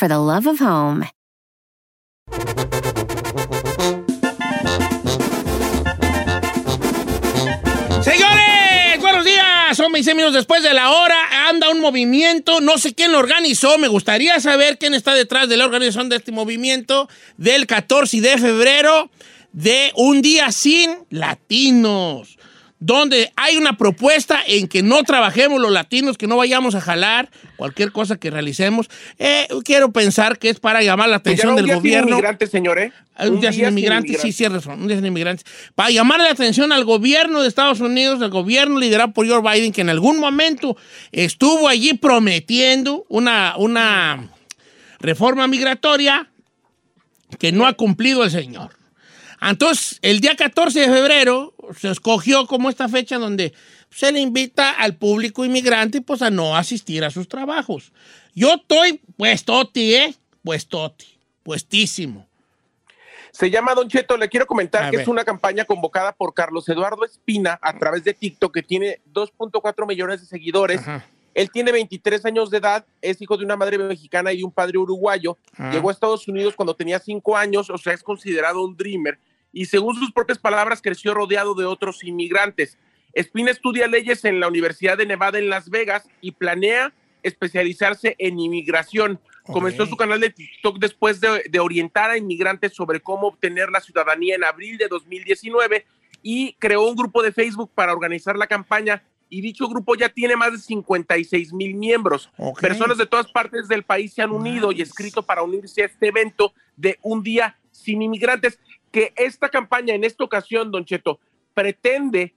for the love of home. Señores, buenos días. Son 26 minutos después de la hora. Anda un movimiento. No sé quién lo organizó. Me gustaría saber quién está detrás de la organización de este movimiento del 14 de febrero de Un Día Sin Latinos. Donde hay una propuesta en que no trabajemos los latinos, que no vayamos a jalar cualquier cosa que realicemos. Eh, quiero pensar que es para llamar la atención del gobierno. inmigrantes, señores. Un, día, sin inmigrantes, sí, sí, razón. Un día sin inmigrantes. Para llamar la atención al gobierno de Estados Unidos, al gobierno liderado por Joe Biden, que en algún momento estuvo allí prometiendo una, una reforma migratoria que no ha cumplido el señor. Entonces, el día 14 de febrero se escogió como esta fecha donde se le invita al público inmigrante pues a no asistir a sus trabajos. Yo estoy puestoti, ¿eh? Puestoti, puestísimo. Se llama Don Cheto, le quiero comentar A que ver. es una campaña convocada por Carlos Eduardo Espina a través de TikTok, que tiene 2.4 millones de seguidores. Ajá. Él tiene 23 años de edad, es hijo de una madre mexicana y de un padre uruguayo. Llegó a Estados Unidos cuando tenía 5 años, o sea, es considerado un dreamer. Y según sus propias palabras, creció rodeado de otros inmigrantes. Espina estudia leyes en la Universidad de Nevada en Las Vegas y planea especializarse en inmigración. Comenzó su canal de TikTok después de, de orientar a inmigrantes sobre cómo obtener la ciudadanía en abril de 2019 y creó un grupo de Facebook para organizar la campaña y dicho grupo ya tiene más de 56 mil miembros. Personas de todas partes del país se han unido y escrito para unirse a este evento de un día sin inmigrantes, que esta campaña en esta ocasión, Don Cheto, pretende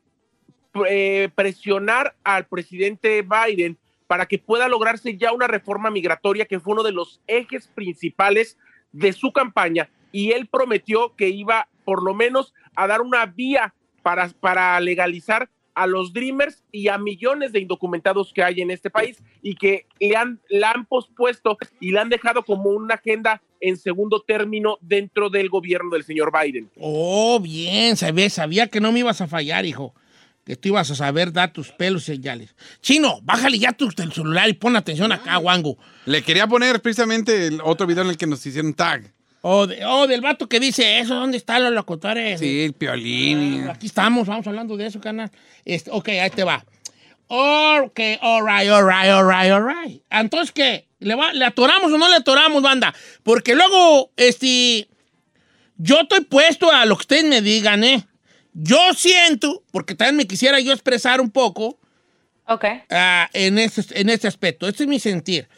eh, presionar al presidente Biden para que pueda lograrse ya una reforma migratoria que fue uno de los ejes principales de su campaña y él prometió que iba por lo menos a dar una vía para, para legalizar a los Dreamers y a millones de indocumentados que hay en este país y que le han, la han pospuesto y la han dejado como una agenda en segundo término dentro del gobierno del señor Biden. Oh, bien, sabía, sabía que no me ibas a fallar, hijo. Que tú ibas a saber dar tus pelos y señales. Chino, bájale ya tu el celular y pon atención acá, Wango. Le quería poner precisamente el otro video en el que nos hicieron tag. Oh, de- oh, del vato que dice eso, ¿dónde están los locutores? Sí, el piolín. Ah, Aquí estamos, vamos hablando de eso, canal. Este, ok, ahí te va. Ok, all right, all right, all right, all right. Entonces, ¿qué? ¿Le, va- ¿Le atoramos o no le atoramos, banda? Porque luego, este, yo estoy puesto a lo que ustedes me digan, ¿eh? Yo siento, porque también me quisiera yo expresar un poco Ok. ah, en, este, en este aspecto. Este es mi sentir.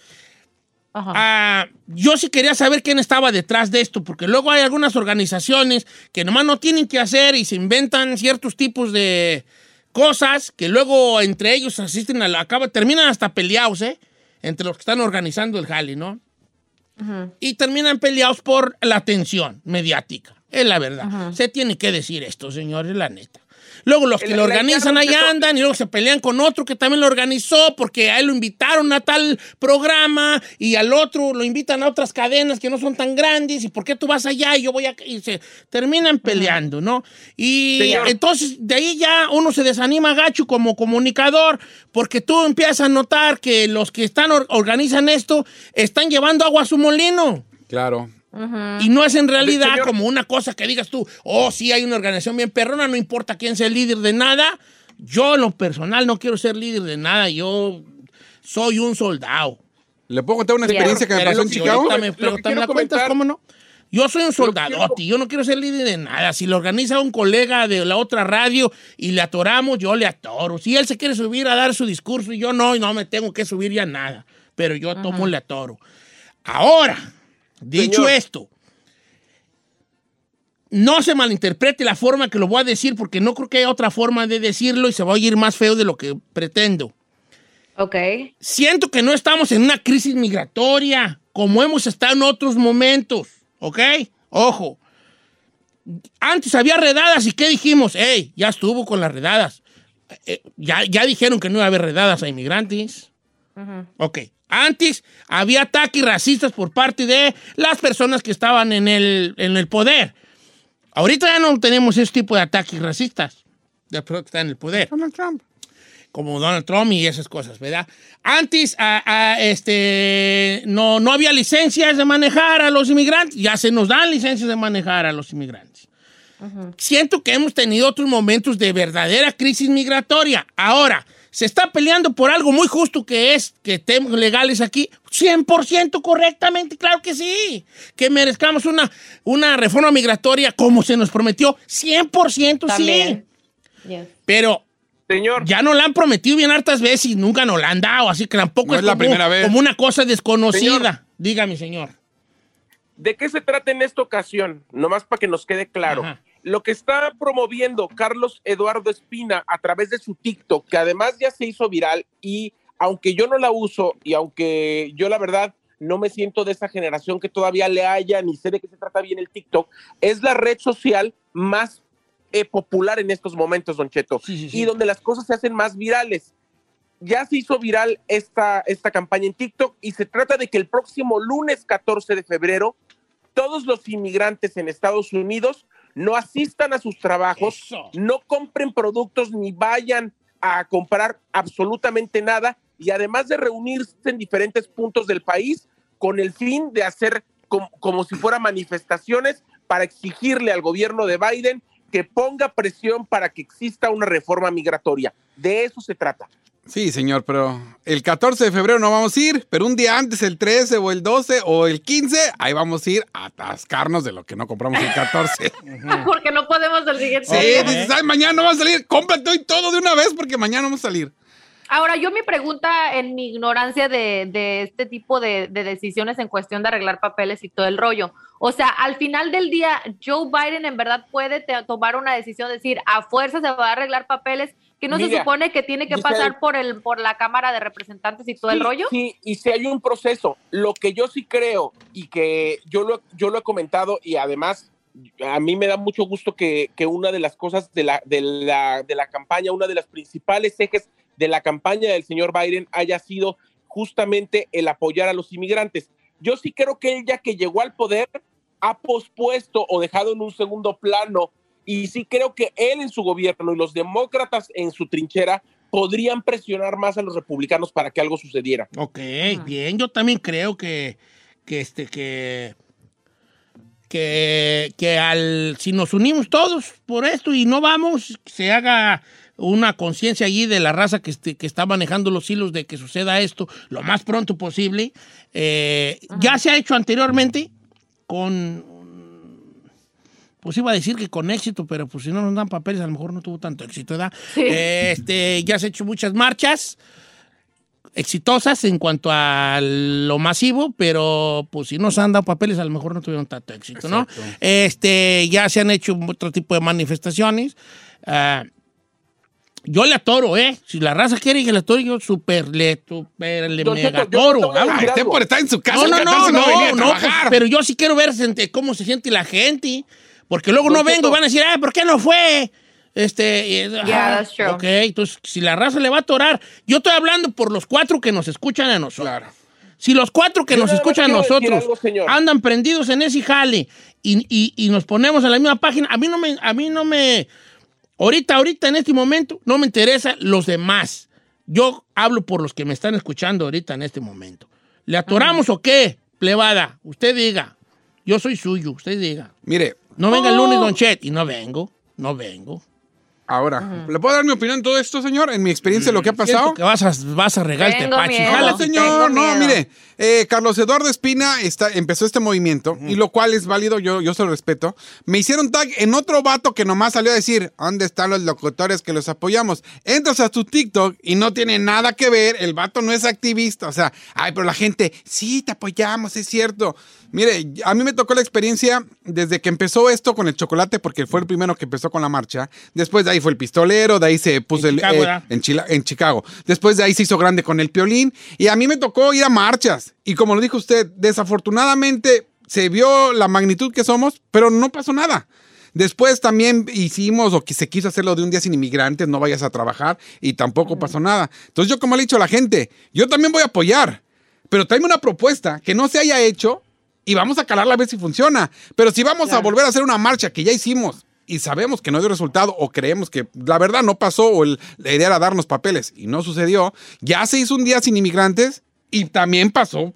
Ah, yo sí quería saber quién estaba detrás de esto, porque luego hay algunas organizaciones que nomás no tienen que hacer y se inventan ciertos tipos de cosas que luego entre ellos asisten a la acaba, terminan hasta peleados, ¿eh? Entre los que están organizando el jale, ¿no? Y terminan peleados por la atención mediática. Es la verdad. Se tiene que decir esto, señores, la neta. Luego los que El- lo organizan to- andan y luego se pelean con otro que también lo organizó porque a él lo invitaron a tal programa y al otro lo invitan a otras cadenas que no son tan grandes y por qué tú vas allá y yo voy acá y se terminan peleando, ¿no? Y Señor. entonces de ahí ya uno se desanima gacho como comunicador porque tú empiezas a notar que los que están or- organizan esto están llevando agua a su molino. Claro. Y no es en realidad como una cosa que digas tú, oh, sí, hay una organización bien perrona, no importa quién sea el líder de nada. Yo, en lo personal, no quiero ser líder de nada. Yo soy un soldado. ¿Le puedo contar una experiencia que me pasó en Chicago? me- pero también la cuentas, comentar- ¿cómo no? Yo soy un soldadote, yo no quiero ser líder de nada. Si lo organiza un colega de la otra radio y le atoramos, yo le atoro. Si él se quiere subir a dar su discurso y yo no, y no me tengo que subir ya nada. Pero yo tomo le atoro. Ahora, dicho Señor. esto, no se malinterprete la forma que lo voy a decir, porque no creo que haya otra forma de decirlo y se va a oír más feo de lo que pretendo. Ok. Siento que no estamos en una crisis migratoria como hemos estado en otros momentos, ¿ok? Ojo. Antes había redadas y ¿qué dijimos? ¡Ey! Ya estuvo con las redadas. Eh, ya, ya dijeron que no iba a haber redadas a inmigrantes. Ok. Antes había ataques racistas por parte de las personas que estaban en el, en el poder. Ahorita ya no tenemos ese tipo de ataques racistas. De personas que están en el poder Donald Trump. como Donald Trump y esas cosas, ¿verdad? Antes a- a, este, no, no había licencias de manejar a los inmigrantes, ya se nos dan licencias de manejar a los inmigrantes. Siento que hemos tenido otros momentos de verdadera crisis migratoria. Ahora, se está peleando por algo muy justo que es que estemos legales aquí. 100% correctamente, claro que sí. Que merezcamos una, una reforma migratoria como se nos prometió. 100% También. sí. Yes. Pero Señor, ya nos la han prometido bien hartas veces y nunca nos la han dado, así que tampoco No es, es la como, primera vez. como una cosa desconocida. Señor. Dígame, señor. ¿de qué se trata en esta ocasión? Nomás para que nos quede claro. Ajá. Lo que está promoviendo Carlos Eduardo Espina a través de su TikTok, que además ya se hizo viral y aunque yo no la uso y aunque yo la verdad no me siento de esa generación que todavía le haya ni sé de qué se trata bien el TikTok, es la red social más eh, popular en estos momentos, Don Cheto, Sí, sí, sí. y donde las cosas se hacen más virales. Ya se hizo viral esta, esta campaña en TikTok y se trata de que el próximo lunes 14 de febrero todos los inmigrantes en Estados Unidos no asistan a sus trabajos, Eso. no compren productos ni vayan a comprar absolutamente nada y además de reunirse en diferentes puntos del país con el fin de hacer como, como si fueran manifestaciones para exigirle al gobierno de Biden que ponga presión para que exista una reforma migratoria. De eso se trata. Sí, señor, pero el 14 de febrero no vamos a ir, pero un día antes, el 13 o el 12 o el 15, ahí vamos a ir a atascarnos de lo que no compramos el 14. Porque no podemos el siguiente Sí, día. dices, ay, mañana no va a salir, cómprate hoy todo de una vez porque mañana vamos a salir. Ahora, yo mi pregunta en mi ignorancia de, de este tipo de, de decisiones en cuestión de arreglar papeles y todo el rollo. O sea, al final del día, Joe Biden en verdad puede tomar una decisión, decir, a fuerza se va a arreglar papeles, que no se supone que tiene que pasar por el por la Cámara de Representantes y todo el Sí, rollo. Sí, y si hay un proceso. Lo que yo sí creo y que yo lo, yo lo he comentado y además a mí me da mucho gusto que, que una de las cosas de la, de, la, de la campaña, una de las principales ejes de la campaña del señor Biden haya sido justamente el apoyar a los inmigrantes. Yo sí creo que él ya que llegó al poder ha pospuesto o dejado en un segundo plano y sí creo que él en su gobierno y los demócratas en su trinchera podrían presionar más a los republicanos para que algo sucediera. Ok, bien. Yo también creo que, que este, que, que, que al, si nos unimos todos por esto y no vamos, se haga una conciencia allí de la raza que, este- que está manejando los hilos de que suceda esto lo más pronto posible. Eh, ya se ha hecho anteriormente con, pues iba a decir que con éxito, pero pues si no nos dan papeles a lo mejor no tuvo tanto éxito, ¿verdad? Sí. Este, ya se ha hecho muchas marchas exitosas en cuanto a lo masivo, pero pues si no se han dado papeles, a lo mejor no tuvieron tanto éxito, ¿no? Este, ya se han hecho otro tipo de manifestaciones. Ah, yo le atoro, ¿eh? Si la raza quiere que le atoro, yo súper le, super le Don mega atoro. usted por estar en su casa No, no, 14 no, no, a no, no, pues, pero yo sí quiero ver gente- cómo se siente la gente, porque luego no vengo y van a decir, ay, ¿por qué no fue? Este, Yeah, ah, that's true. ok, entonces si la raza le va a atorar, yo estoy hablando por los cuatro que nos escuchan a nosotros. Claro. Si los cuatro que Yo nos escuchan a nosotros algo, señor. andan prendidos en ese jale y, y- y nos ponemos en la misma página, a mí no me, a mí no me, ahorita, ahorita en este momento, no me interesa los demás. Yo hablo por los que me están escuchando ahorita en este momento. ¿Le atoramos o qué, plebada? Usted diga. Yo soy suyo, usted diga. Mire, No venga el lunes, Oh. Don Chet. Y no vengo, no vengo. Ahora, ¿le puedo dar mi opinión en todo esto, señor? En mi experiencia, lo que ha pasado. Que vas a, vas a miedo. Jala, señor. Tengo No, miedo. mire, eh, Carlos Eduardo Espina está, empezó este movimiento, y lo cual es válido, yo, yo se lo respeto. Me hicieron tag en otro vato que nomás salió a decir, ¿dónde están los locutores que los apoyamos? Entras a tu TikTok y no tiene nada que ver, el vato no es activista, o sea, ay, pero la gente, sí, te apoyamos, es cierto. Mire, a mí me tocó la experiencia desde que empezó esto con el chocolate, porque fue el primero que empezó con la marcha. Después de ahí fue el pistolero, de ahí se puso En el... Chicago, eh, ¿verdad? en, Chila- en Chicago. Después de ahí se hizo grande con el piolín. Y a mí me tocó ir a marchas. Y como lo dijo usted, desafortunadamente se vio la magnitud que somos, pero no pasó nada. Después también hicimos o que se quiso hacerlo de un día sin inmigrantes, no vayas a trabajar y tampoco pasó nada. Entonces yo como le he dicho a la gente, yo también voy a apoyar, pero tráeme una propuesta que no se haya hecho y vamos a calarla a ver si funciona. Pero si vamos a volver a hacer una marcha que ya hicimos y sabemos que no dio resultado o creemos que la verdad no pasó o el- la idea era darnos papeles y no sucedió, ya se hizo un día sin inmigrantes y también pasó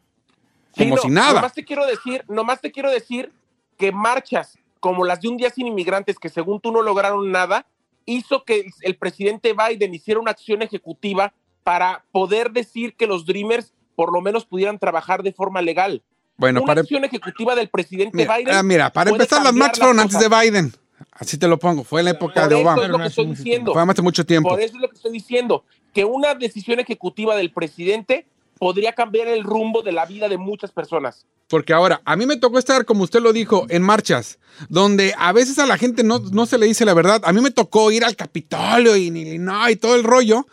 Sí, como no, si nada. Nomás te quiero decir, nomás te quiero decir que marchas como las de un día sin inmigrantes, que según tú no lograron nada, hizo que el, el presidente Biden hiciera una acción ejecutiva para poder decir que los Dreamers por lo menos pudieran trabajar de forma legal. Bueno, una para, acción ejecutiva del presidente mira, Biden. ah, mira, para empezar, las marchas fueron antes de Biden. Así te lo pongo. Fue en la época Por de eso Obama. es lo que estoy diciendo. Fue hace mucho tiempo. Por eso es lo que estoy diciendo, que una decisión ejecutiva del presidente podría cambiar el rumbo de la vida de muchas personas. Porque ahora, a mí me tocó estar, como usted lo dijo, en marchas, donde a veces a la gente no, no se le dice la verdad. A mí me tocó ir al Capitolio y, y, no, y todo el rollo.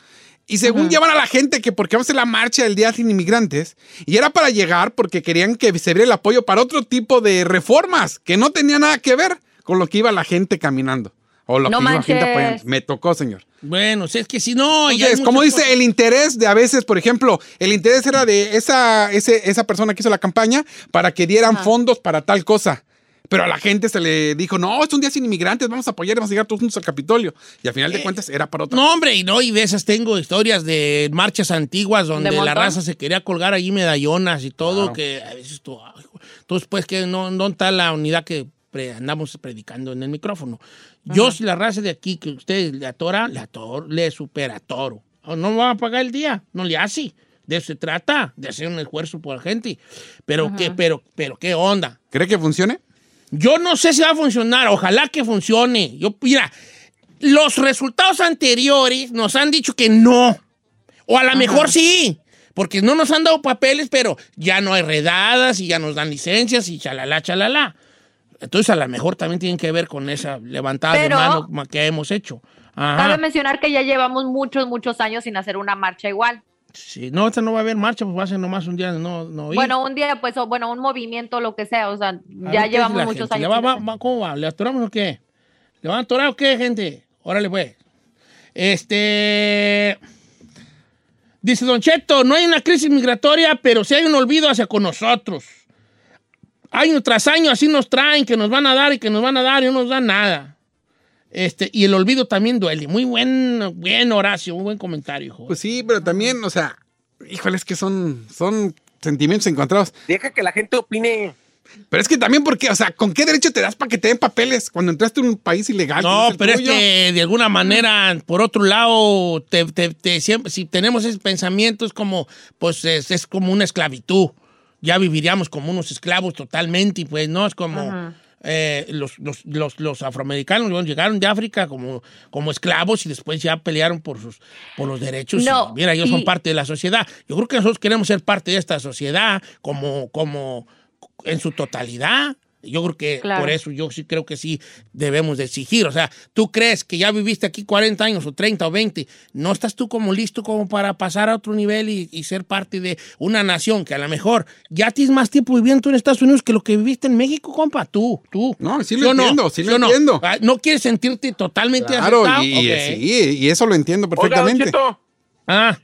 Y según llevan a la gente que porque vamos a hacer la marcha del Día Sin Inmigrantes, y era para llegar porque querían que se viera el apoyo para otro tipo de reformas que no tenía nada que ver con lo que iba la gente caminando. O lo No que iba la gente manches. apoyando. Me tocó, señor. Bueno, si es que si no. Entonces, como dice, cosas. el interés de a veces, por ejemplo, el interés era de esa, ese- esa persona que hizo la campaña para que dieran Ajá. fondos para tal cosa. Pero a la gente se le dijo, no, es un día sin inmigrantes, vamos a apoyar, vamos a llegar todos juntos al Capitolio. Y al final de cuentas era para otra. No, hombre, y no, y de esas tengo historias de marchas antiguas donde ¿De la raza se quería colgar allí medallonas y todo, Claro. que a veces tú, ay, entonces pues que no, no está la unidad que andamos predicando en el micrófono. Yo si la raza de aquí que ustedes le atora, le atoro, le supera toro. No me van a pagar el día, no le hace. De eso se trata, de hacer un esfuerzo por la gente. Pero qué, pero, pero qué onda. ¿Cree que funcione? Yo no sé si va a funcionar, ojalá que funcione. Yo, mira, los resultados anteriores nos han dicho que no. O a lo mejor sí, porque no nos han dado papeles, pero ya no hay redadas y ya nos dan licencias y chalala, chalala. Entonces a lo mejor también tienen que ver con esa levantada Pero- de mano ma- que hemos hecho. Ajá. Cabe mencionar que ya llevamos muchos, muchos años sin hacer una marcha igual. Sí, no, esta no va a haber marcha, pues va a ser nomás un día no, no ir. Bueno, un día, pues, o bueno, un movimiento, lo que sea, o sea, A ya llevamos muchos gente. años. ¿Le va- sin va- hacer. va- ¿Cómo va? ¿Le atoramos o qué? ¿Le van a atorar o qué, gente? Órale, pues. Este. Dice Don Cheto, no hay una crisis migratoria, pero sí hay un olvido hacia con nosotros. Año tras año así nos traen, que nos van a dar y que nos van a dar y no nos dan nada. Este, y el olvido también duele. Muy buen, buen Horacio, muy buen comentario, hijo. Pues sí, pero también, o sea, híjole, es que son, son sentimientos encontrados. Deja que la gente opine. Pero es que también, porque, o sea, ¿con qué derecho te das para que te den papeles cuando entraste en un país ilegal? No, pero es tuyo? que de alguna manera, por otro lado, te, te- te- siempre, si tenemos ese pensamiento es como, pues es, es como una esclavitud. Ya viviríamos como unos esclavos totalmente y pues no, es como eh, los, los, los- los afroamericanos bueno, llegaron de África como, como esclavos y después ya pelearon por, sus, por los derechos. No, y mira, ellos son parte de la sociedad. Yo creo que nosotros queremos ser parte de esta sociedad como, como en su totalidad. Yo creo que Claro. por eso yo sí creo que sí debemos de exigir. O sea, tú crees que ya viviste aquí 40 años o 30 o 20, no estás tú como listo como para pasar a otro nivel y, y ser parte de una nación que a lo mejor ya tienes más tiempo viviendo en Estados Unidos que lo que viviste en México, compa. Tú, tú. No, sí lo o no? entiendo, sí lo no? entiendo. Ah, ¿No quieres sentirte totalmente Claro, aceptado? y, sí, eso lo entiendo perfectamente. Ah,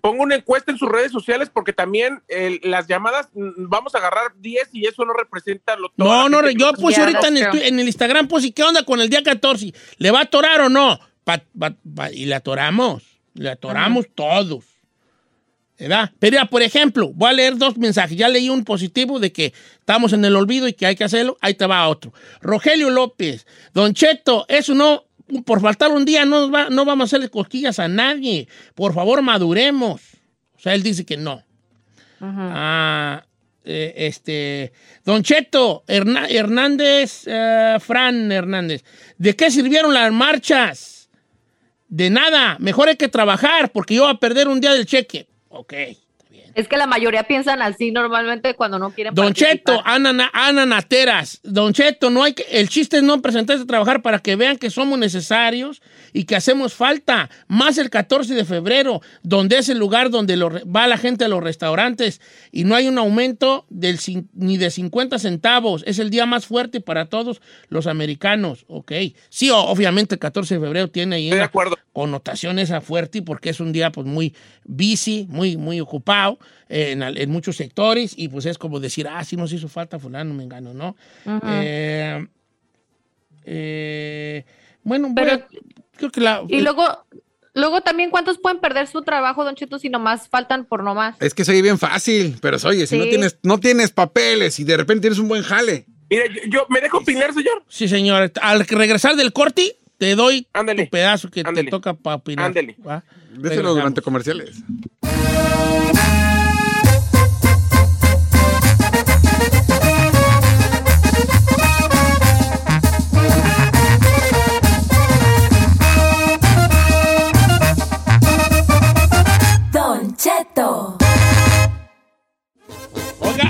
pongo una encuesta en sus redes sociales porque también el- las llamadas mm, vamos a agarrar 10 y eso no representa lo toda no, no, yo puse Ya, ahorita en el, en Instagram, pues, ¿y qué onda con el día 14? ¿Le va a atorar o no? Pa- pa- pa- y le atoramos, le atoramos todos. ¿Verdad? Pero ya, por ejemplo, voy a leer dos mensajes. Ya leí un positivo de que estamos en el olvido y que hay que hacerlo. Ahí te va otro. Rogelio López. Don Cheto, eso no por faltar un día no, va, no vamos a hacerle cosquillas a nadie. Por favor, maduremos. O sea, él dice que no. Ah, eh, este, Don Cheto, Hernández, eh, Fran Hernández, ¿de qué sirvieron las marchas? De nada, mejor hay que trabajar porque yo voy a perder un día del cheque. Ok. Es que la mayoría piensan así normalmente cuando no quieren Don Cheto, Ana, Ana Nateras. Don Cheto, no hay que, el chiste es no presentarse a trabajar para que vean que somos necesarios y que hacemos falta. Más el 14 de febrero, donde es el lugar donde va la gente a los restaurantes y no hay un aumento del, ni de 50 centavos. Es el día más fuerte para todos los americanos. Ok. Sí, obviamente el 14 de febrero tiene ahí una connotación esa fuerte porque es un día pues muy busy, muy, muy ocupado en, muchos sectores y pues es como decir, ah, sí nos hizo falta fulano, me engano, ¿no? Eh, eh, bueno, Pero, creo que la... Y luego... Luego también, ¿cuántos pueden perder su trabajo, Don Cheto, si nomás faltan por nomás? Es que soy bien fácil, pero oye, si no, tienes, no tienes papeles y de repente tienes un buen jale. Mira, yo, ¿me dejo opinar, señor? Sí, señor. Al regresar del corte, te doy un pedazo que te toca para opinar. Ándale. Déselo durante comerciales.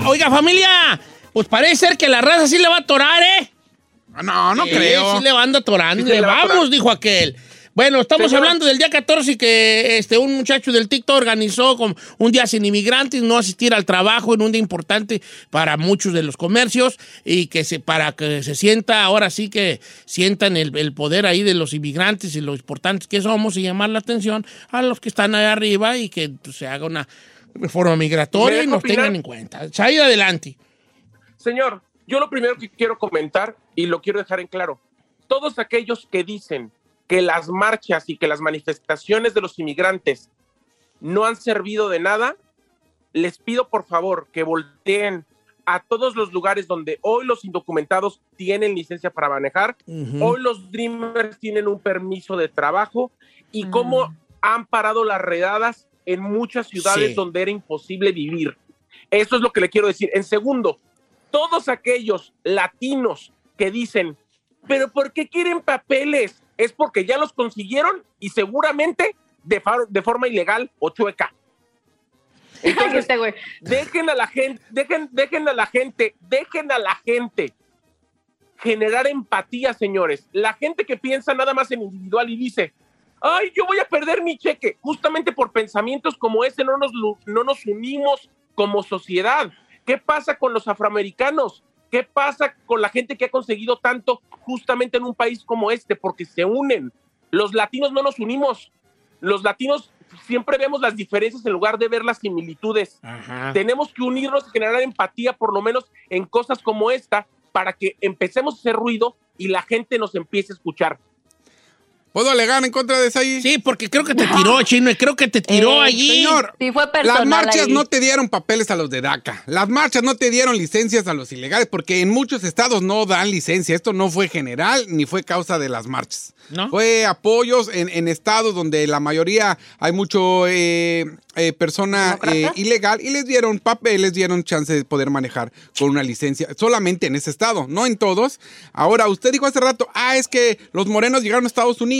Oiga, oiga, familia, pues parece ser que la raza sí le va a atorar, ¿eh? Ah, no, no creo. Sí le va a andar atorando. le vamos, dijo aquel. Bueno, estamos hablando del día 14 que este, un muchacho del TikTok organizó con un día sin inmigrantes, no asistir al trabajo en un día importante para muchos de los comercios y que se, para que se sienta, ahora sí que sientan el, poder ahí de los inmigrantes y lo importantes que somos y llamar la atención a los que están ahí arriba y que pues, se haga una reforma migratoria y nos tengan en cuenta. Ahí adelante. Señor, yo lo primero que quiero comentar y lo quiero dejar en claro, todos aquellos que dicen que las marchas y que las manifestaciones de los inmigrantes no han servido de nada, les pido por favor que volteen a todos los lugares donde hoy los indocumentados tienen licencia para manejar, hoy los Dreamers tienen un permiso de trabajo y cómo mm. han parado las redadas en muchas ciudades donde era imposible vivir. Eso es lo que le quiero decir. En segundo, todos aquellos latinos que dicen, pero ¿por qué quieren papeles? es porque ya los consiguieron y seguramente de, de forma ilegal o chueca. Entonces, dejen a la gente, dejen, dejen a la gente, dejen a la gente generar empatía, señores. La gente que piensa nada más en individual y dice, ay, yo voy a perder mi cheque, justamente por pensamientos como ese no nos, no nos unimos como sociedad. ¿Qué pasa con los afroamericanos? ¿Qué pasa con la gente que ha conseguido tanto justamente en un país como este? Porque se unen. Los latinos no nos unimos. Los latinos siempre vemos las diferencias en lugar de ver las similitudes. Tenemos que unirnos y generar empatía, por lo menos en cosas como esta, para que empecemos a hacer ruido y la gente nos empiece a escuchar. ¿Puedo alegar en contra de esa ahí? Sí, porque creo que te tiró, Chino, y creo que te tiró eh, allí. Señor, las marchas no te dieron papeles a los de DACA. Las marchas no te dieron licencias a los ilegales, porque en muchos estados no dan licencia. Esto no fue general ni fue causa de las marchas. ¿No? Fue apoyos en, estados donde la mayoría hay mucho eh, eh, persona eh, ilegal y les dieron papeles, dieron chance de poder manejar con una licencia solamente en ese estado, no en todos. Ahora, usted dijo hace rato, ah, es que los morenos llegaron a Estados Unidos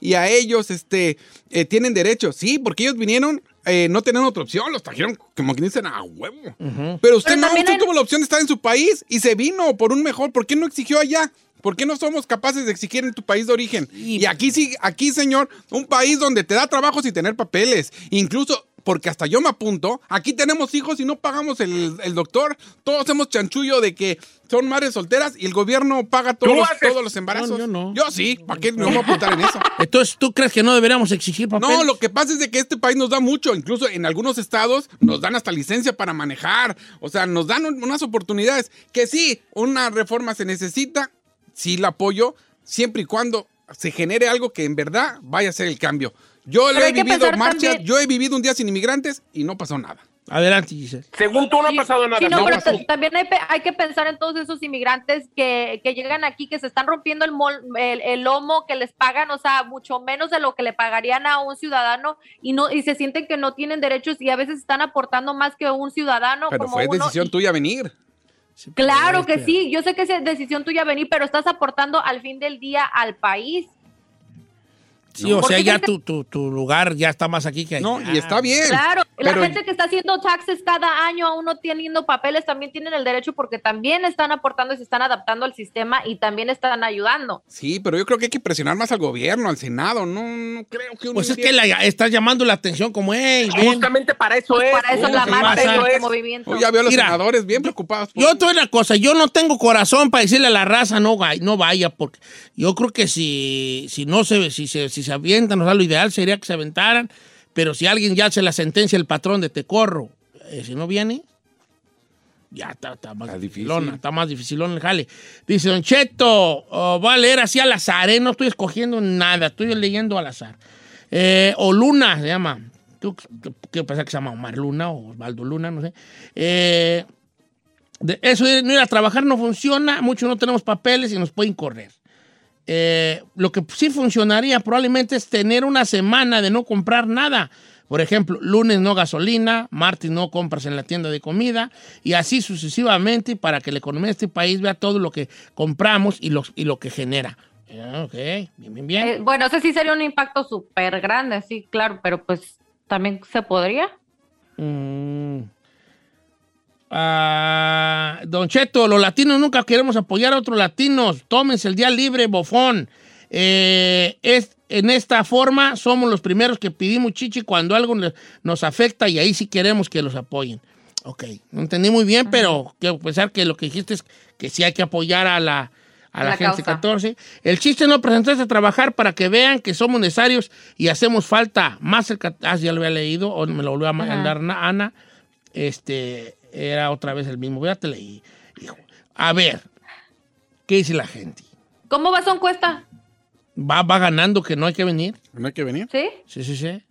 y a ellos este, eh, tienen derecho. Sí, porque ellos vinieron no tenían otra opción, los trajeron como que dicen a huevo. Pero usted no, usted tuvo la opción de estar en su país y se vino por un mejor. ¿Por qué no exigió allá? ¿Por qué no somos capaces de exigir en tu país de origen? Y aquí sí, aquí, señor, un país donde te da trabajo sin tener papeles. Incluso porque hasta yo me apunto, aquí tenemos hijos y no pagamos el, doctor, todos hacemos chanchullo de que son madres solteras y el gobierno paga todos, los, todos los embarazos. yo no. Yo sí, ¿para qué me voy a apuntar en eso? Entonces, ¿tú crees que no deberíamos exigir papeles? No, lo que pasa es de que este país nos da mucho, incluso en algunos estados nos dan hasta licencia para manejar, o sea, nos dan unas oportunidades que sí, una reforma se necesita, sí la apoyo, siempre y cuando se genere algo que en verdad vaya a ser el cambio. Yo he vivido marchas, yo he vivido un día sin inmigrantes y no pasó nada. Adelante, Giselle. Según tú no ha pasado nada. Sí, no, No pero pasó. también hay, hay que pensar en todos esos inmigrantes que, que llegan aquí, que se están rompiendo el, mol- el, el lomo, que les pagan, o sea, mucho menos de lo que le pagarían a un ciudadano y no y se sienten que no tienen derechos y a veces están aportando más que un ciudadano. Pero como fue uno, decisión y- tuya venir. Claro que sí, yo sé que es decisión tuya venir, pero estás aportando al fin del día al país. Sí, o ¿Por sea, ya tu, tu, tu lugar ya está más aquí que allá. No, y está bien. Claro, la pero- gente que está haciendo taxes cada año, aún no teniendo papeles, también tienen el derecho porque también están aportando y se están adaptando al sistema y también están ayudando. Sí, pero yo creo que hay que presionar más al gobierno, al Senado. No, no creo que uno Pues es que la, estás llamando la atención como, hey. Justamente para eso es. Para eso es la ¿qué marcha este es. movimiento. Oh, ya veo a los Mira, senadores bien preocupados. por- Yo doy una cosa, yo no tengo corazón para decirle a la raza no, no vaya, porque yo creo que si, si no se, si se, si se avientan, o sea, lo ideal sería que se aventaran, pero si alguien ya se la sentencia el patrón de te corro, eh, si no viene, ya está, está más Está difícil. dificilona, está más dificilón el jale. Dice, Don Cheto, oh, voy a leer así al azar, ¿eh? no estoy escogiendo nada, estoy leyendo al azar. Eh, o Luna se llama. ¿Tú qué pasa que se llama Omar Luna o Osvaldo Luna? No sé. Eh, de- eso de no ir a trabajar no funciona, muchos no tenemos papeles y nos pueden correr. Eh, lo que sí funcionaría probablemente es tener una semana de no comprar nada. Por ejemplo, lunes no gasolina, martes no compras en la tienda de comida y así sucesivamente para que la economía de este país vea todo lo que compramos y, los, y lo que genera. Ah, ok, bien, bien, bien. Eh, bueno, ese sí sería un impacto súper grande, sí, claro, pero pues también se podría. Mm. Ah, don Cheto, los latinos nunca queremos apoyar a otros latinos. Tómense el día libre, bofón. Eh, es, en esta forma somos los primeros que pedimos chichi cuando algo nos afecta y ahí sí queremos que los apoyen. Ok, no entendí muy bien, pero quiero pensar que lo que dijiste es que sí hay que apoyar a la, a la, La gente causa. 14. El chiste no presentarse a trabajar para que vean que somos necesarios y hacemos falta más el... Ah, ya lo había leído, o me lo volvió a mandar Na- Ana. Este, era otra vez el mismo. Ya te leí. Hijo. A ver, ¿qué dice la gente? ¿Cómo va su encuesta? ¿Va, va ganando que no hay que venir? ¿No hay que venir? ¿Sí? Sí, sí, sí.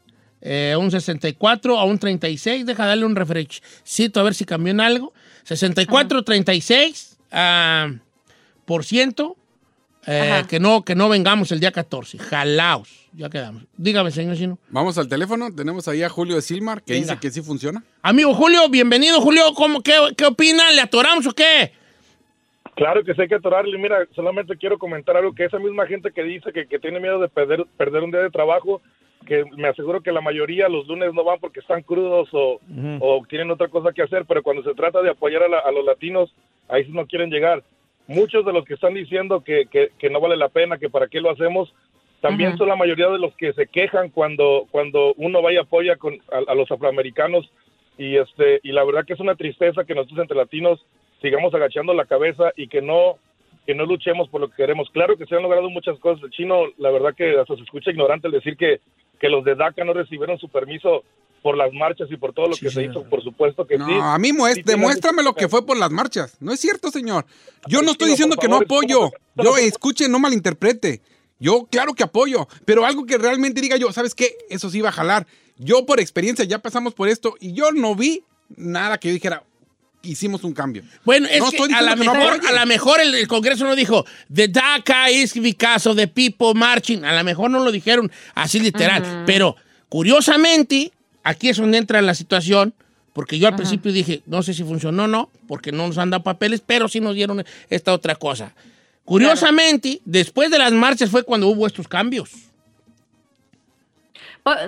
Eh, un 64 a un 36. Deja darle un refrescito a ver si cambió en algo. 64, 36 ah, por ciento. eh, Ajá. que, no, que no vengamos el día 14. Jalaos. Ya quedamos. Dígame, señor Chino. Vamos al teléfono. Tenemos ahí a Julio de Silmar que Venga. dice que sí funciona. Amigo Julio, bienvenido, Julio. ¿Cómo, qué, ¿Qué opina? ¿Le atoramos o qué? Claro que sí hay que atorarle. Mira, solamente quiero comentar algo que esa misma gente que dice que, que tiene miedo de perder, perder un día de trabajo, que me aseguro que la mayoría los lunes no van porque están crudos o, o tienen otra cosa que hacer, pero cuando se trata de apoyar a, la- a los latinos, ahí sí no quieren llegar. Muchos de los que están diciendo que, que, que no vale la pena, que para qué lo hacemos, también son la mayoría de los que se quejan cuando, cuando uno va y apoya con, a, a los afroamericanos y este y la verdad que es una tristeza que nosotros entre latinos sigamos agachando la cabeza y que no que no luchemos por lo que queremos. Claro que se han logrado muchas cosas. El chino, la verdad que hasta se escucha ignorante el decir que, que los de DACA no recibieron su permiso por las marchas y por todo lo Sí, que se hizo. Por supuesto que No, sí. a mí Sí demuéstrame lo que fue por las marchas. No es cierto, señor. Yo no estoy diciendo que no apoyo. ¿cómo- Yo escuche, no malinterprete. Yo, claro que apoyo, pero algo que realmente diga yo, ¿sabes qué? Eso sí va a jalar. Yo, por experiencia, ya pasamos por esto y yo no vi nada que yo dijera, hicimos un cambio. Bueno, es No que estoy a no mejor, a la mejor el, el Congreso no dijo The DACA is because of the people marching. A lo mejor no lo dijeron así literal. Pero curiosamente, aquí es donde entra la situación. Porque yo al principio dije, no sé si funcionó o no, porque no nos han dado papeles, pero sí nos dieron esta otra cosa. Curiosamente, después de las marchas fue cuando hubo estos cambios.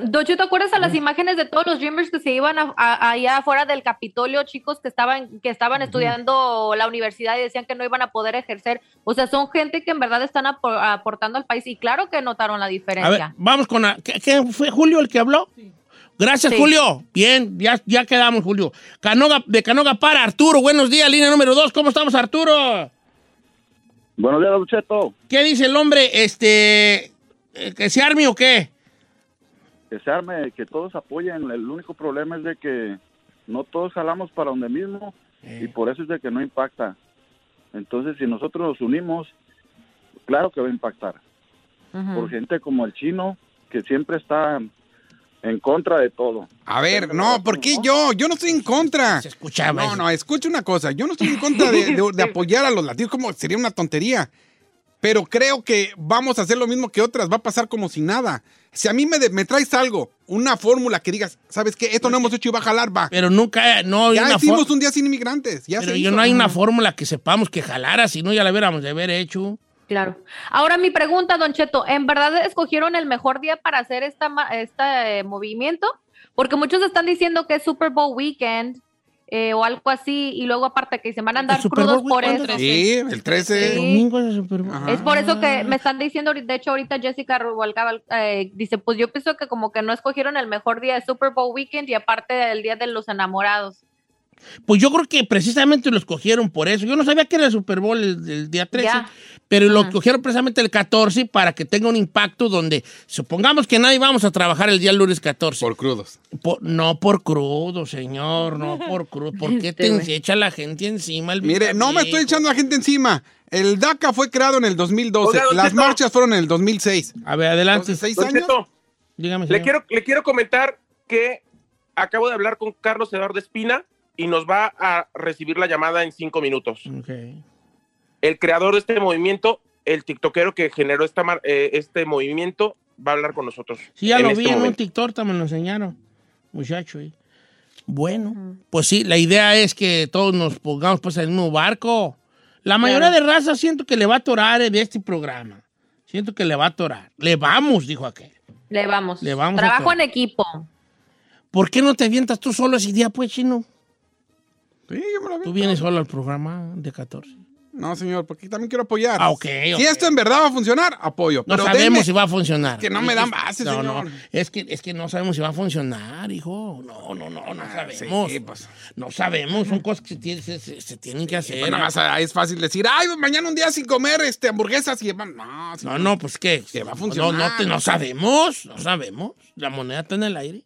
Docho, ¿te acuerdas a las imágenes de todos los Dreamers que se iban a- a- allá afuera del Capitolio, chicos que estaban, que estaban estudiando la universidad y decían que no iban a poder ejercer? O sea, son gente que en verdad están apo- aportando al país y claro que notaron la A ver, diferencia. vamos con... la- ¿qué, qué fue Julio el que habló? Gracias, Sí. Julio. Bien, ya, ya quedamos, Julio. Canoga, de Canoga para Arturo. Buenos días, línea número dos. ¿Cómo estamos, Arturo? Buenos días, Don Cheto. ¿Qué dice el hombre? Este... eh, ¿Que se arme o qué? Que se arme, que todos apoyen. El único problema es de que no todos jalamos para donde mismo y por eso es de que no impacta. Entonces, si nosotros nos unimos, claro que va a impactar. Por gente como el chino, que siempre está en contra de todo. A ver, no, ¿por qué yo? Yo no estoy en contra. Se escuchaba. No, no, escucha una cosa. Yo no estoy en contra de, de- de apoyar a los latinos, como sería una tontería. Pero creo que vamos a hacer lo mismo que otras. Va a pasar como si nada. Si a mí me, de- me traes algo, una fórmula que digas, ¿sabes qué? Esto no hemos hecho y va a jalar, va. Pero nunca, no hay ya una hicimos un día sin inmigrantes. Ya Pero se yo hizo. no hay una fórmula que sepamos que jalara, si no ya la hubiéramos de haber hecho. Claro. Ahora mi pregunta, Don Cheto, ¿en verdad escogieron el mejor día para hacer esta, ma- este eh, movimiento? Porque muchos están diciendo que es Super Bowl weekend eh, o algo así, y luego aparte que se van a andar crudos Bowl por eso. Sí, el 13. Sí. Domingo es el Super Bowl. Ajá. Es por eso que me están diciendo, de hecho ahorita Jessica Rubalcaba eh, dice, pues yo pienso que como que no escogieron el mejor día de Super Bowl weekend y aparte el día de los enamorados. Pues yo creo que precisamente lo escogieron por eso. Yo no sabía que era el Super Bowl el, el día 13, Ya. pero lo escogieron precisamente el 14 para que tenga un impacto donde supongamos que nadie vamos a trabajar el día lunes 14. Por crudos. Por- no por crudo, señor, no por crudo. ¿Por qué te Este güey. echa la gente encima el Mire, no me estoy echando a la gente encima. El DACA fue creado en el 2012. Oiga, Las Cheto. marchas fueron en el 2006. A ver, adelante. Entonces, ¿seis Don años? Cheto, Dígame, le quiero, le quiero comentar que acabo de hablar con Carlos Eduardo Espina y nos va a recibir la llamada en cinco minutos. Ok. El creador de este movimiento, el tiktokero que generó esta, mar- eh, este movimiento, va a hablar con nosotros. Sí, ya lo este vi en un. TikTok, también lo enseñaron, muchacho. ahí. Bueno, pues sí, la idea es que todos nos pongamos pues en el mismo barco. La mayoría Claro. de raza siento que le va a atorar en este programa. Siento que le va a atorar. Le vamos, dijo aquel. Le vamos. Le vamos Trabajo en equipo. ¿Por qué no te avientas tú solo ese día, pues, chino? Sí, yo me lo vi. Tú vienes solo al programa de 14. No, señor, porque también quiero apoyar. Ah, ok, Si ok. esto en verdad va a funcionar, apoyo. No Pero sabemos denme- si va a funcionar. que no me dan Es- bases, no, señor. No, es que, es que no sabemos si va a funcionar, hijo. No, no, no, no sabemos. sí, pues. No sabemos, son cosas que se, tienen- se- se- se tienen que hacer. Pues nada más ah, es fácil decir, ay, mañana un día sin comer este, hamburguesas y... No, No, señor. no, pues qué. Que va a No, funcionar. no, te- no sabemos, no sabemos. La moneda está en el aire.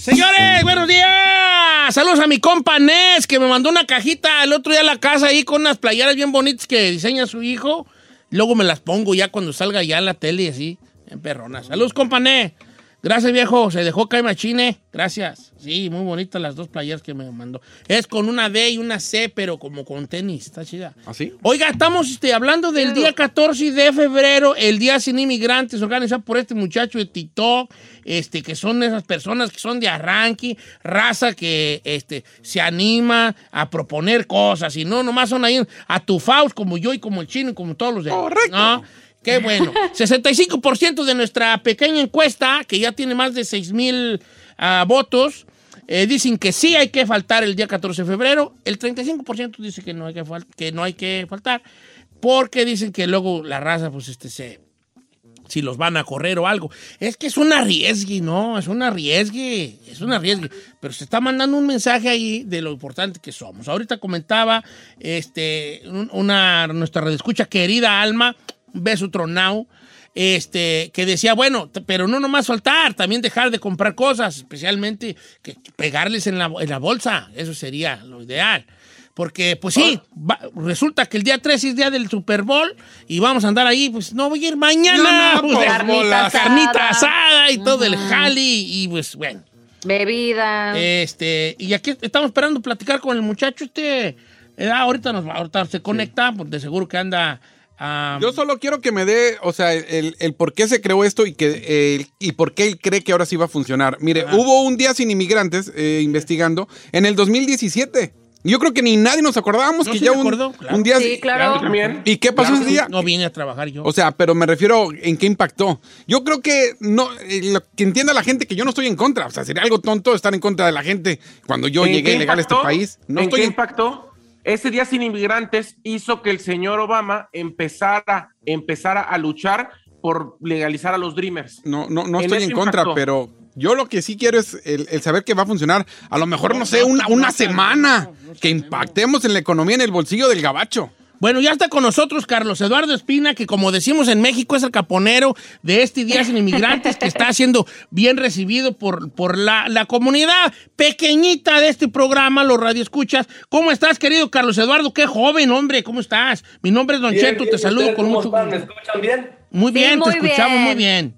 Señores, buenos días. Saludos a mi compa Nes, que me mandó una cajita el otro día a la casa ahí con unas playeras bien bonitas que diseña su hijo. Luego me las pongo ya cuando salga ya en la tele y así, en perrona. Saludos, compa Nes. Gracias, viejo. Se dejó caer machine. Gracias. Sí, muy bonitas las dos playeras que me mandó. Es con una D y una C, pero como con tenis. Está chida. ¿Así? Oiga, estamos este, hablando del día 14 de febrero, el Día Sin Inmigrantes, organizado por este muchacho de TikTok, este, que son esas personas que son de arranque, raza que este, se anima a proponer cosas y no nomás son ahí atufados como yo y como el chino y como todos los demás. Correcto. ¿no? Qué bueno. 65% de nuestra pequeña encuesta, que ya tiene más de 6 mil ah, votos, eh, dicen que sí hay que faltar el día 14 de febrero. El 35% dice que no hay que, que no hay que faltar porque dicen que luego la raza, pues, este, se, si los van a correr o algo. Es que es un arriesgue, ¿no? Es un arriesgue, es un arriesgue. Pero se está mandando un mensaje ahí de lo importante que somos. Ahorita comentaba este, un- una, nuestra redescucha querida Alma, un beso tronao, este, que decía, bueno, pero no nomás faltar, también dejar de comprar cosas, especialmente que pegarles en la, en la bolsa, eso sería lo ideal. Porque, pues sí, va- resulta que el día 3 es día del Super Bowl y vamos a andar ahí, pues no voy a ir mañana. No, no, pues, por Carnita asada. carnita asada y todo el jali y pues bueno. Bebida. Este, y aquí estamos esperando platicar con el muchacho este. eh, ahorita nos va, ahorita se conecta, pues de seguro que anda. Yo solo quiero que me dé, o sea, el, el por qué se creó esto y que y por qué él cree que ahora sí va a funcionar. Mire, hubo un día sin inmigrantes eh, investigando en el 2017. Yo creo que ni nadie nos acordábamos No, que sí ya un, acuerdo, claro. un día... Sí, claro. ¿Y qué pasó Claro, ese día? no vine a trabajar yo. O sea, pero me refiero en qué impactó. Yo creo que no, eh, lo que entienda la gente que yo no estoy en contra. O sea, sería algo tonto estar en contra de la gente cuando yo ¿En llegué ilegal a este país. No ¿En estoy qué en- impactó? Ese día sin inmigrantes hizo que el señor Obama empezara, empezara a luchar por legalizar a los Dreamers. No, no, no En estoy en contra, impactó. pero yo lo que sí quiero es el, el saber que va a funcionar. A lo mejor, no, sé, una, una semana que impactemos en la economía, en el bolsillo del gabacho. Bueno, ya está con nosotros Carlos Eduardo Espina, que como decimos en México es el caponero de este Día Sin Inmigrantes, que está siendo bien recibido por, por la, la comunidad pequeñita de este programa, los radioescuchas. ¿Cómo estás, querido Carlos Eduardo? Qué joven, hombre, ¿cómo estás? Mi nombre es Don Bien, Cheto, bien, te ¿y saludo con mucho gusto. ¿Me escuchan bien? Muy Sí, bien, muy te escuchamos bien. muy bien.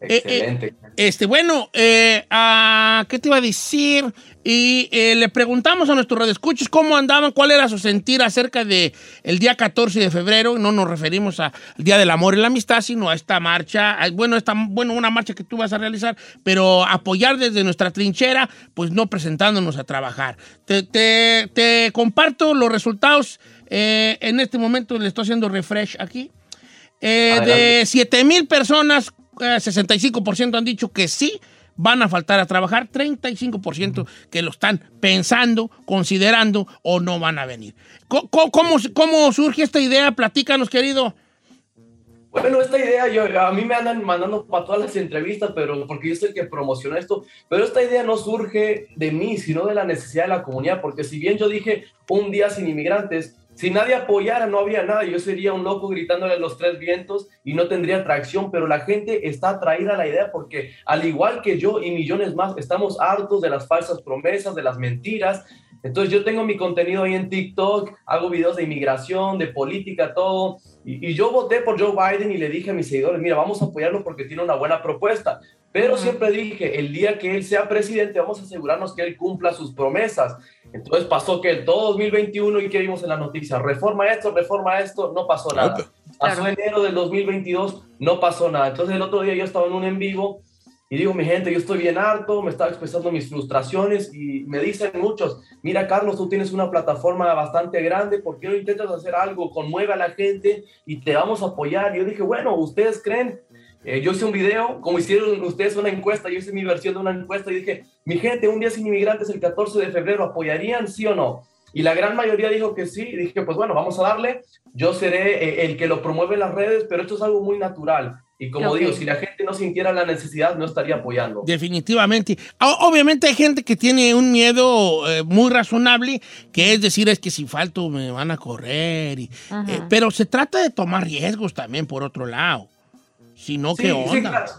Eh, eh, Excelente. Este, bueno, eh, ah, ¿qué te iba a decir? Y eh, le preguntamos a nuestros radioescuchos cómo andaban, cuál era su sentir acerca de el día 14 de febrero. No nos referimos al Día del Amor y la Amistad, sino a esta marcha. Bueno, esta, bueno, una marcha que tú vas a realizar, pero apoyar desde nuestra trinchera, pues no presentándonos a trabajar. Te, te- te comparto los resultados. eh, en este momento le estoy haciendo refresh aquí. De 7 mil personas, 65% han dicho que sí van a faltar a trabajar, 35% que lo están pensando, considerando o no van a venir. ¿Cómo, cómo surge esta idea? Platícanos, querido. Bueno, esta idea, a mí me andan mandando para todas las entrevistas, pero porque yo soy el que promociona esto, pero esta idea no surge de mí, sino de la necesidad de la comunidad, porque si bien yo dije un día sin inmigrantes, si nadie apoyara no habría nada, yo sería un loco gritándole a los tres vientos y no tendría tracción, pero la gente está atraída a la idea porque al igual que yo y millones más, estamos hartos de las falsas promesas, de las mentiras, entonces yo tengo mi contenido ahí en TikTok, hago videos de inmigración, de política, todo. Y, y yo voté por Joe Biden y le dije a mis seguidores, mira, vamos a apoyarlo porque tiene una buena propuesta. Pero siempre dije, el día que él sea presidente, vamos a asegurarnos que él cumpla sus promesas. Entonces pasó que el todo 2021 y que vimos en la noticia, reforma esto, reforma esto, no pasó nada. Pasó enero del 2022, no pasó nada. Entonces el otro día yo estaba en un en vivo y digo, mi gente, yo estoy bien harto, me estaba expresando mis frustraciones y me dicen muchos, mira Carlos, tú tienes una plataforma bastante grande, ¿por qué no intentas hacer algo? Conmueve a la gente y te vamos a apoyar. Y yo dije, bueno, ¿ustedes creen? Eh, yo hice un video, como hicieron ustedes una encuesta, yo hice mi versión de una encuesta y dije, mi gente, un día sin inmigrantes el 14 de febrero, ¿apoyarían sí o no? Y la gran mayoría dijo que sí, y dije, pues bueno, vamos a darle, yo seré eh, el que lo promueve en las redes, pero esto es algo muy natural. Y como Ok. digo, si la gente no sintiera la necesidad, no estaría apoyando. Definitivamente. Obviamente hay gente que tiene un miedo eh, muy razonable, que es decir, es que si falto me van a correr. y- eh, pero se trata de tomar riesgos también, por otro lado. Si no, Sí, ¿qué sí, onda? claro.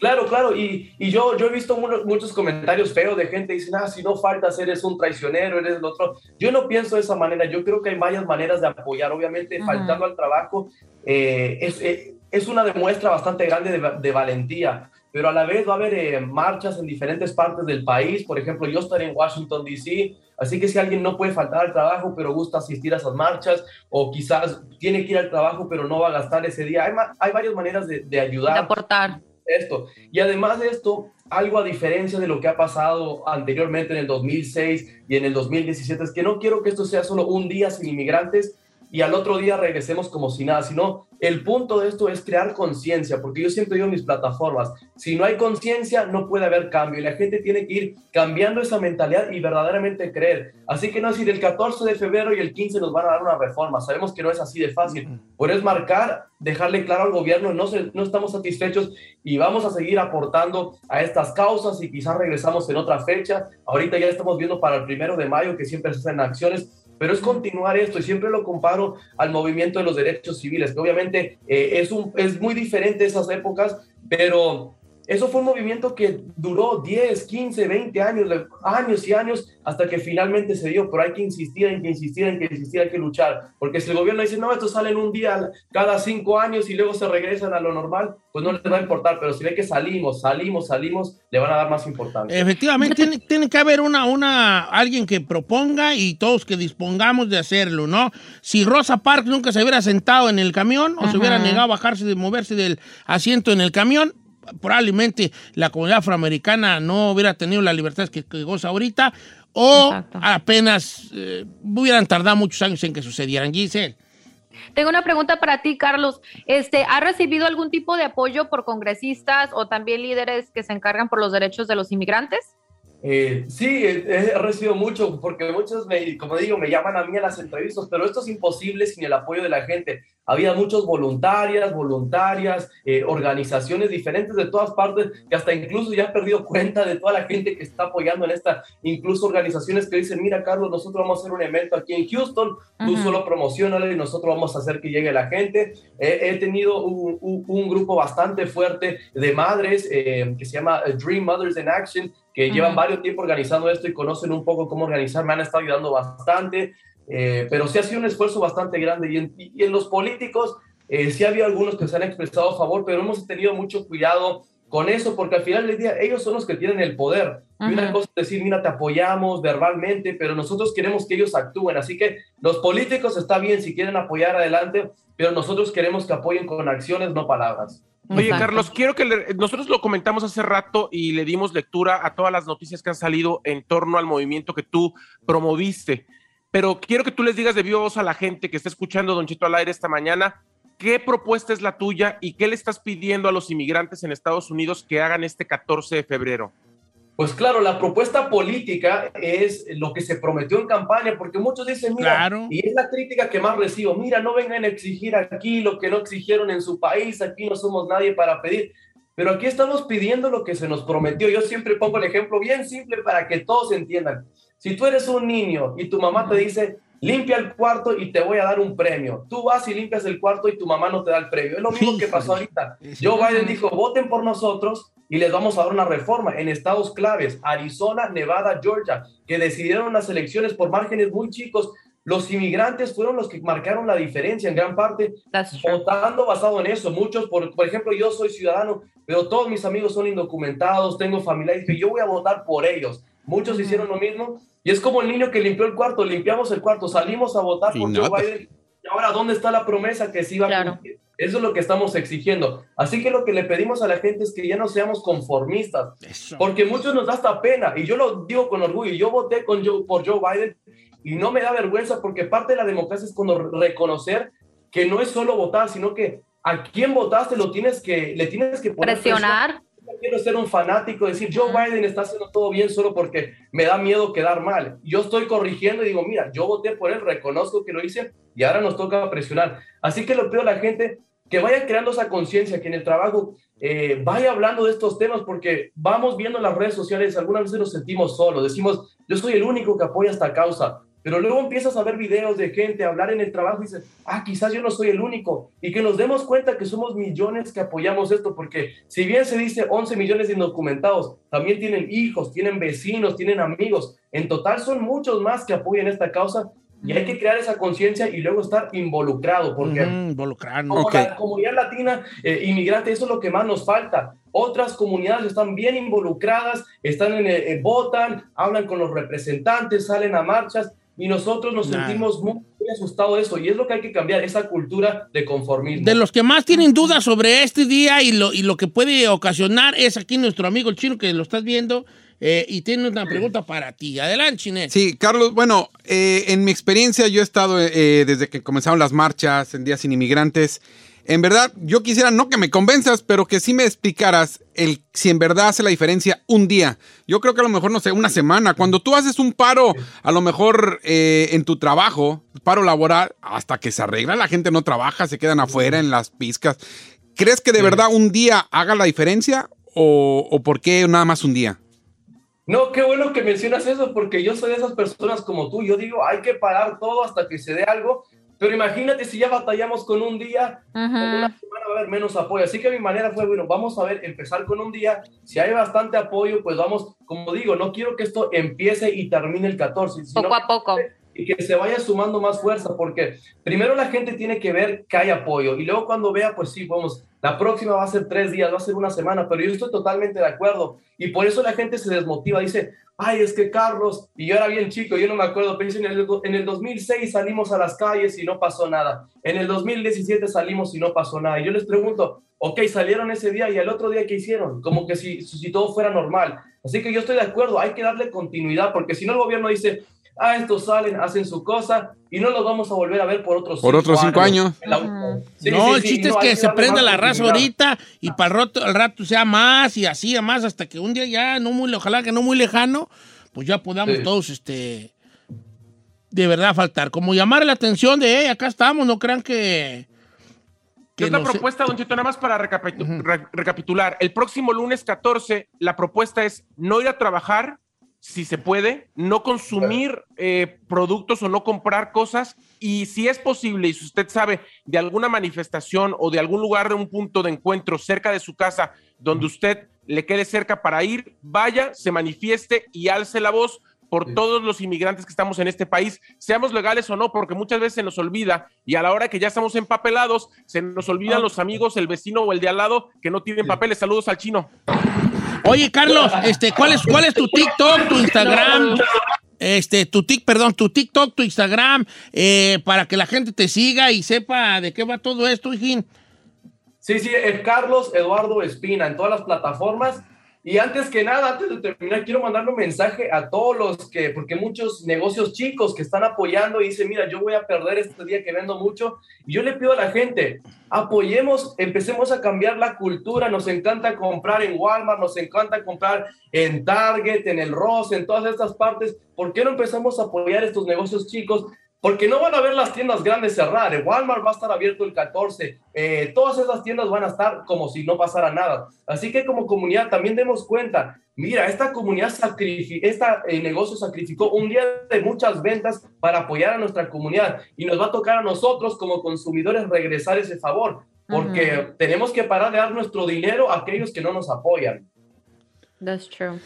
Claro, claro, y, y yo, yo he visto mu- muchos comentarios feos de gente que dicen, ah, si no faltas, eres un traicionero, eres el otro. Yo no pienso de esa manera, yo creo que hay varias maneras de apoyar, obviamente, Ajá. faltando al trabajo, eh, es, eh, es una demuestra bastante grande de valentía, pero a la vez va a haber eh, marchas en diferentes partes del país. Por ejemplo, yo estaré en Washington, D.C., así que si alguien no puede faltar al trabajo, pero gusta asistir a esas marchas, o quizás tiene que ir al trabajo, pero no va a gastar ese día, hay, hay varias maneras de, de ayudar. De aportar. Esto. Y además de esto, algo a diferencia de lo que ha pasado anteriormente en el 2006 y en el 2017, es que no quiero que esto sea solo un día sin inmigrantes, y al otro día regresemos como si nada, sino el punto de esto es crear conciencia, porque yo siempre digo en mis plataformas, si no hay conciencia no puede haber cambio y la gente tiene que ir cambiando esa mentalidad y verdaderamente creer. Así que no decir el 14 de febrero y el 15 nos van a dar una reforma, sabemos que no es así de fácil, pero es marcar, dejarle claro al gobierno, no, no estamos satisfechos y vamos a seguir aportando a estas causas y quizás regresamos en otra fecha. Ahorita ya estamos viendo para el primero de mayo que siempre se hacen acciones pero es continuar esto y siempre lo comparo al movimiento de los derechos civiles, que obviamente eh, es, un, es muy diferente esas épocas, pero eso fue un movimiento que duró 10, 15, 20 años, años y años, hasta que finalmente se dio, pero hay que insistir, hay que insistir, hay que insistir, hay que luchar, porque si el gobierno dice, no, esto sale en un día cada cinco años y luego se regresan a lo normal, pues no les va a importar, pero si ve que salimos, salimos, salimos, le van a dar más importancia. Efectivamente, tiene, tiene, que haber una, una, alguien que proponga y todos que dispongamos de hacerlo, ¿no? Si Rosa Parks nunca se hubiera sentado en el camión o se hubiera negado a bajarse de moverse del asiento en el camión, probablemente la comunidad afroamericana no hubiera tenido la libertad que, goza ahorita o apenas eh, hubieran tardado muchos años en que sucedieran. Giselle. Tengo una pregunta para ti, Carlos. Este, ¿Ha recibido algún tipo de apoyo por congresistas o también líderes que se encargan por los derechos de los inmigrantes? Eh, sí, he, recibido mucho, porque muchos, me, como digo, me llaman a mí a las entrevistas, pero esto es imposible sin el apoyo de la gente. Había muchos voluntarias, voluntarias, eh, organizaciones diferentes de todas partes, que hasta incluso ya he perdido cuenta de toda la gente que está apoyando en esta, incluso organizaciones que dicen, mira Carlos, nosotros vamos a hacer un evento aquí en Houston, tú solo promocionale y nosotros vamos a hacer que llegue la gente. he tenido un, un, grupo bastante fuerte de madres eh, que se llama Dream Mothers in Action, que llevan varios tiempo organizando esto y conocen un poco cómo organizar, me han estado ayudando bastante, eh, pero sí ha sido un esfuerzo bastante grande. Y en, los políticos, eh, sí había algunos que se han expresado a favor, pero hemos tenido mucho cuidado con eso, porque al final del día ellos son los que tienen el poder. Y una cosa es decir, mira, te apoyamos verbalmente, pero nosotros queremos que ellos actúen. Así que los políticos está bien si quieren apoyar adelante, pero nosotros queremos que apoyen con acciones, no palabras. Oye, Carlos, quiero que nosotros lo comentamos hace rato y le dimos lectura a todas las noticias que han salido en torno al movimiento que tú promoviste. Pero quiero que tú les digas de viva voz a la gente que está escuchando Don Chito al aire esta mañana, ¿qué propuesta es la tuya y qué le estás pidiendo a los inmigrantes en Estados Unidos que hagan este 14 de febrero? Pues claro, la propuesta política es lo que se prometió en campaña, porque muchos dicen, mira, y es la crítica que más recibo, mira, no vengan a exigir aquí lo que no exigieron en su país, aquí no somos nadie para pedir, pero aquí estamos pidiendo lo que se nos prometió. Yo siempre pongo el ejemplo bien simple para que todos entiendan. Si tú eres un niño y tu mamá te dice, limpia el cuarto y te voy a dar un premio. Tú vas y limpias el cuarto y tu mamá no te da el premio. Es lo mismo que pasó ahorita. Joe Biden dijo, voten por nosotros y les vamos a dar una reforma en estados claves, Arizona, Nevada, Georgia, que decidieron las elecciones por márgenes muy chicos. Los inmigrantes fueron los que marcaron la diferencia en gran parte, votando basado en eso. Muchos, por, por ejemplo, yo soy ciudadano, pero todos mis amigos son indocumentados, tengo familiares que yo voy a votar por ellos. Muchos hicieron lo mismo y es como el niño que limpió el cuarto, limpiamos el cuarto, salimos a votar por Joe Biden. Y ahora, ¿dónde está la promesa que se iba a cumplir? Eso es lo que estamos exigiendo. Así que lo que le pedimos a la gente es que ya no seamos conformistas, porque muchos nos da hasta pena, y yo lo digo con orgullo, yo voté con Joe, por Joe Biden y no me da vergüenza porque parte de la democracia es cuando reconocer que no es solo votar, sino que a quién votaste lo tienes que, le tienes que poner presionar. Quiero ser un fanático, decir Joe Biden está haciendo todo bien solo porque me da miedo quedar mal. Yo estoy corrigiendo y digo, mira, yo voté por él, reconozco que lo hice y ahora nos toca presionar. Así que lo pido a la gente que vaya creando esa conciencia, que en el trabajo eh, vaya hablando de estos temas, porque vamos viendo en las redes sociales, algunas veces nos sentimos solos, decimos, yo soy el único que apoya esta causa, pero luego empiezas a ver videos de gente, hablar en el trabajo y dices, ah, quizás yo no soy el único, y que nos demos cuenta que somos millones que apoyamos esto, porque si bien se dice 11 millones de indocumentados, también tienen hijos, tienen vecinos, tienen amigos, en total son muchos más que apoyan esta causa, Y hay que crear esa conciencia y luego estar involucrado, porque involucrarnos. como Okay. la comunidad latina, eh, inmigrante, eso es lo que más nos falta. Otras comunidades están bien involucradas, están en, eh, eh, votan, hablan con los representantes, salen a marchas y nosotros nos sentimos muy, muy asustados de eso y es lo que hay que cambiar, esa cultura de conformismo. De los que más tienen dudas sobre este día y lo, y lo que puede ocasionar es aquí nuestro amigo el chino que lo estás viendo eh, y tiene una pregunta para ti. Adelante, Chinet. Sí, Carlos, bueno, eh, en mi experiencia yo he estado eh, desde que comenzaron las marchas en Días Sin Inmigrantes. En verdad, yo quisiera no que me convenzas, pero que sí me explicaras el, si en verdad hace la diferencia un día. Yo creo que a lo mejor, no sé, una semana. Cuando tú haces un paro, a lo mejor eh, en tu trabajo, paro laboral, hasta que se arregla, la gente no trabaja, se quedan afuera en las pizcas. ¿Crees que de verdad un día haga la diferencia o, o por qué nada más un día? No, qué bueno que mencionas eso, porque yo soy de esas personas como tú. Yo digo, hay que parar todo hasta que se dé algo. Pero imagínate si ya batallamos con un día, en una semana va a haber menos apoyo. Así que mi manera fue, bueno, vamos a ver, empezar con un día. Si hay bastante apoyo, pues vamos, como digo, no quiero que esto empiece y termine el 14. sino Poco a poco. Y que se vaya sumando más fuerza, porque primero la gente tiene que ver que hay apoyo y luego cuando vea, pues sí, vamos, la próxima va a ser tres días, va a ser una semana, pero yo estoy totalmente de acuerdo y por eso la gente se desmotiva, dice, ay, es que Carlos, y yo era bien chico, yo no me acuerdo, dice, en el, en el 2006 salimos a las calles y no pasó nada, en el 2017 salimos y no pasó nada, y yo les pregunto, ok, salieron ese día y el otro día, ¿qué hicieron? Como que si, si todo fuera normal. Así que yo estoy de acuerdo, hay que darle continuidad, porque si no el gobierno dice, ah, estos salen, hacen su cosa y no los vamos a volver a ver por otros Por otros cinco años. Sí, no, sí, el sí, chiste no, es que se prenda la raza ahorita y para el rato, al rato sea más y así a más hasta que un día ya no muy, ojalá que no muy lejano, pues ya podamos Sí. todos, este, de verdad faltar. Como llamar la atención de, hey, acá estamos, no crean que... ¿Qué es la no sé- propuesta, Don Cheto? Nada más para recapitu- re- recapitular. El próximo lunes 14, la propuesta es no ir a trabajar, si se puede, no consumir eh, productos o no comprar cosas. Y si es posible, y si usted sabe de alguna manifestación o de algún lugar de un punto de encuentro cerca de su casa donde usted le quede cerca para ir, vaya, se manifieste y alce la voz por todos los inmigrantes que estamos en este país, seamos legales o no, porque muchas veces se nos olvida y a la hora que ya estamos empapelados, se nos olvidan los amigos, el vecino o el de al lado que no tienen papeles. Saludos al chino. Oye, Carlos, este, ¿cuál es, cuál es tu TikTok, tu Instagram? Este, tu tic, perdón, tu TikTok, tu Instagram, eh, para que la gente te siga y sepa de qué va todo esto, hijín. Sí, sí, es Carlos Eduardo Espina en todas las plataformas. Y antes que nada, antes de terminar, quiero mandarle un mensaje a todos los que, porque muchos negocios chicos que están apoyando y dicen, mira, yo voy a perder este día que vendo mucho. Y yo le pido a la gente, apoyemos, empecemos a cambiar la cultura. Nos encanta comprar en Walmart, nos encanta comprar en Target, en el Ross, en todas estas partes. ¿Por qué no empezamos a apoyar estos negocios chicos? Porque no van a ver las tiendas grandes cerrar. El Walmart va a estar abierto el 14. eh, todas esas tiendas van a estar como si no pasara nada. Así que como comunidad también demos cuenta. Mira, esta comunidad este negocio sacrificó un día de muchas ventas para apoyar a nuestra comunidad y nos va a tocar a nosotros como consumidores regresar ese favor, porque Ujú. tenemos que parar de dar nuestro dinero a aquellos que no nos apoyan. That's true.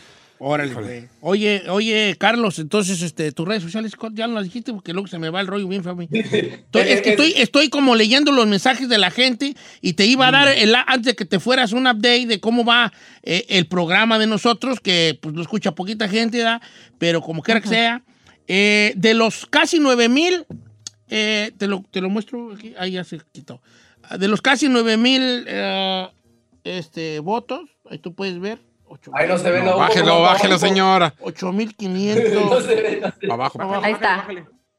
Órale, güey. Oye, oye, Carlos, entonces, este, tus redes sociales, ya no las dijiste porque luego se me va el rollo bien feo a mí. Estoy- es que estoy, estoy como leyendo los mensajes de la gente y te iba a dar, el, antes de que te fueras, un update de cómo va eh, el programa de nosotros, que pues lo escucha poquita gente, ¿verdad? pero como quiera que sea, eh, de los casi 9 mil, eh, te, lo, te lo muestro aquí, ahí ya se quitó. De los casi 9 mil eh, este, votos, ahí tú puedes ver. Ahí no se ve, no, bájelo, bájelo, señora. 8500. No se ve. Abajo. Ahí está.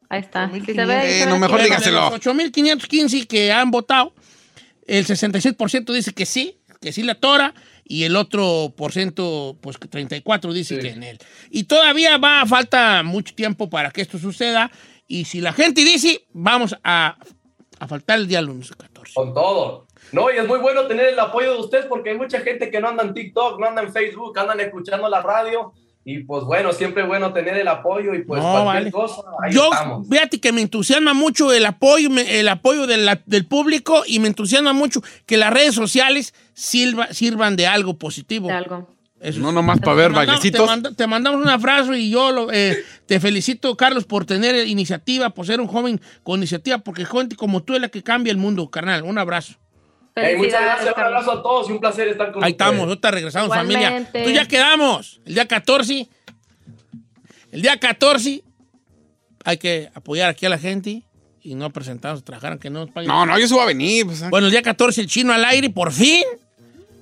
Ahí está. Se ve, Eh, no, mejor dígaselo. de los 8.515 que han votado, el 66% dice que sí, que sí la tora, y el otro por ciento, pues que 34 dice Sí. que en él. Y todavía va a falta mucho tiempo para que esto suceda, y si la gente dice, vamos a, a faltar el día lunes 14. Con todo. No, y es muy bueno tener el apoyo de ustedes porque hay mucha gente que no anda en TikTok, no anda en Facebook, andan escuchando la radio. Y pues bueno, siempre es bueno tener el apoyo y pues No, cualquier vale. cosa, ahí Yo, estamos. fíjate que me entusiasma mucho el apoyo, el apoyo de la- del público y me entusiasma mucho que las redes sociales sirva- sirvan de algo positivo. De algo. Eso No nomás para ver mandamos- bailecitos. Te, manda- te mandamos un abrazo y yo lo- eh, te felicito, Carlos, por tener iniciativa, por ser un joven con iniciativa, porque gente como tú es la que cambia el mundo, carnal. Un abrazo. Hey, muchas gracias, un abrazo a todos y un placer estar con Ahí ustedes. estamos, ahorita regresamos, familia. Igualmente. Tú ya quedamos. El día 14. El día 14 hay que apoyar aquí a la gente y no presentarnos trabajar, aunque no nos paguen. No, no, yo se voy a venir. pues, ah. Bueno, el día 14 el chino al aire, por fin.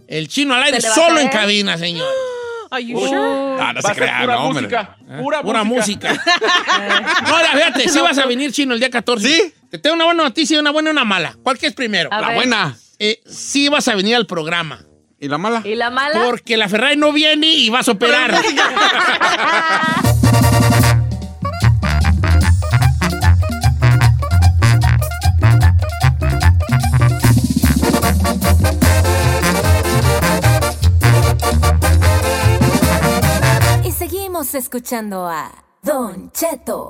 El chino al aire ¿Se le va a solo en cabina, señor. Are you sure? Ah, no a se crea, pura no, hombre. música. Pura, Pura música. música. Ahora, fíjate, sí vas a venir chino el día 14. ¿Sí? Te tengo una buena noticia y una buena y una mala. ¿Cuál que es primero? A La ver. buena. Eh, sí vas a venir al programa. ¿Y la mala? ¿Y la mala? Porque la Ferrari no viene y vas a operar. Y seguimos escuchando a Don Cheto.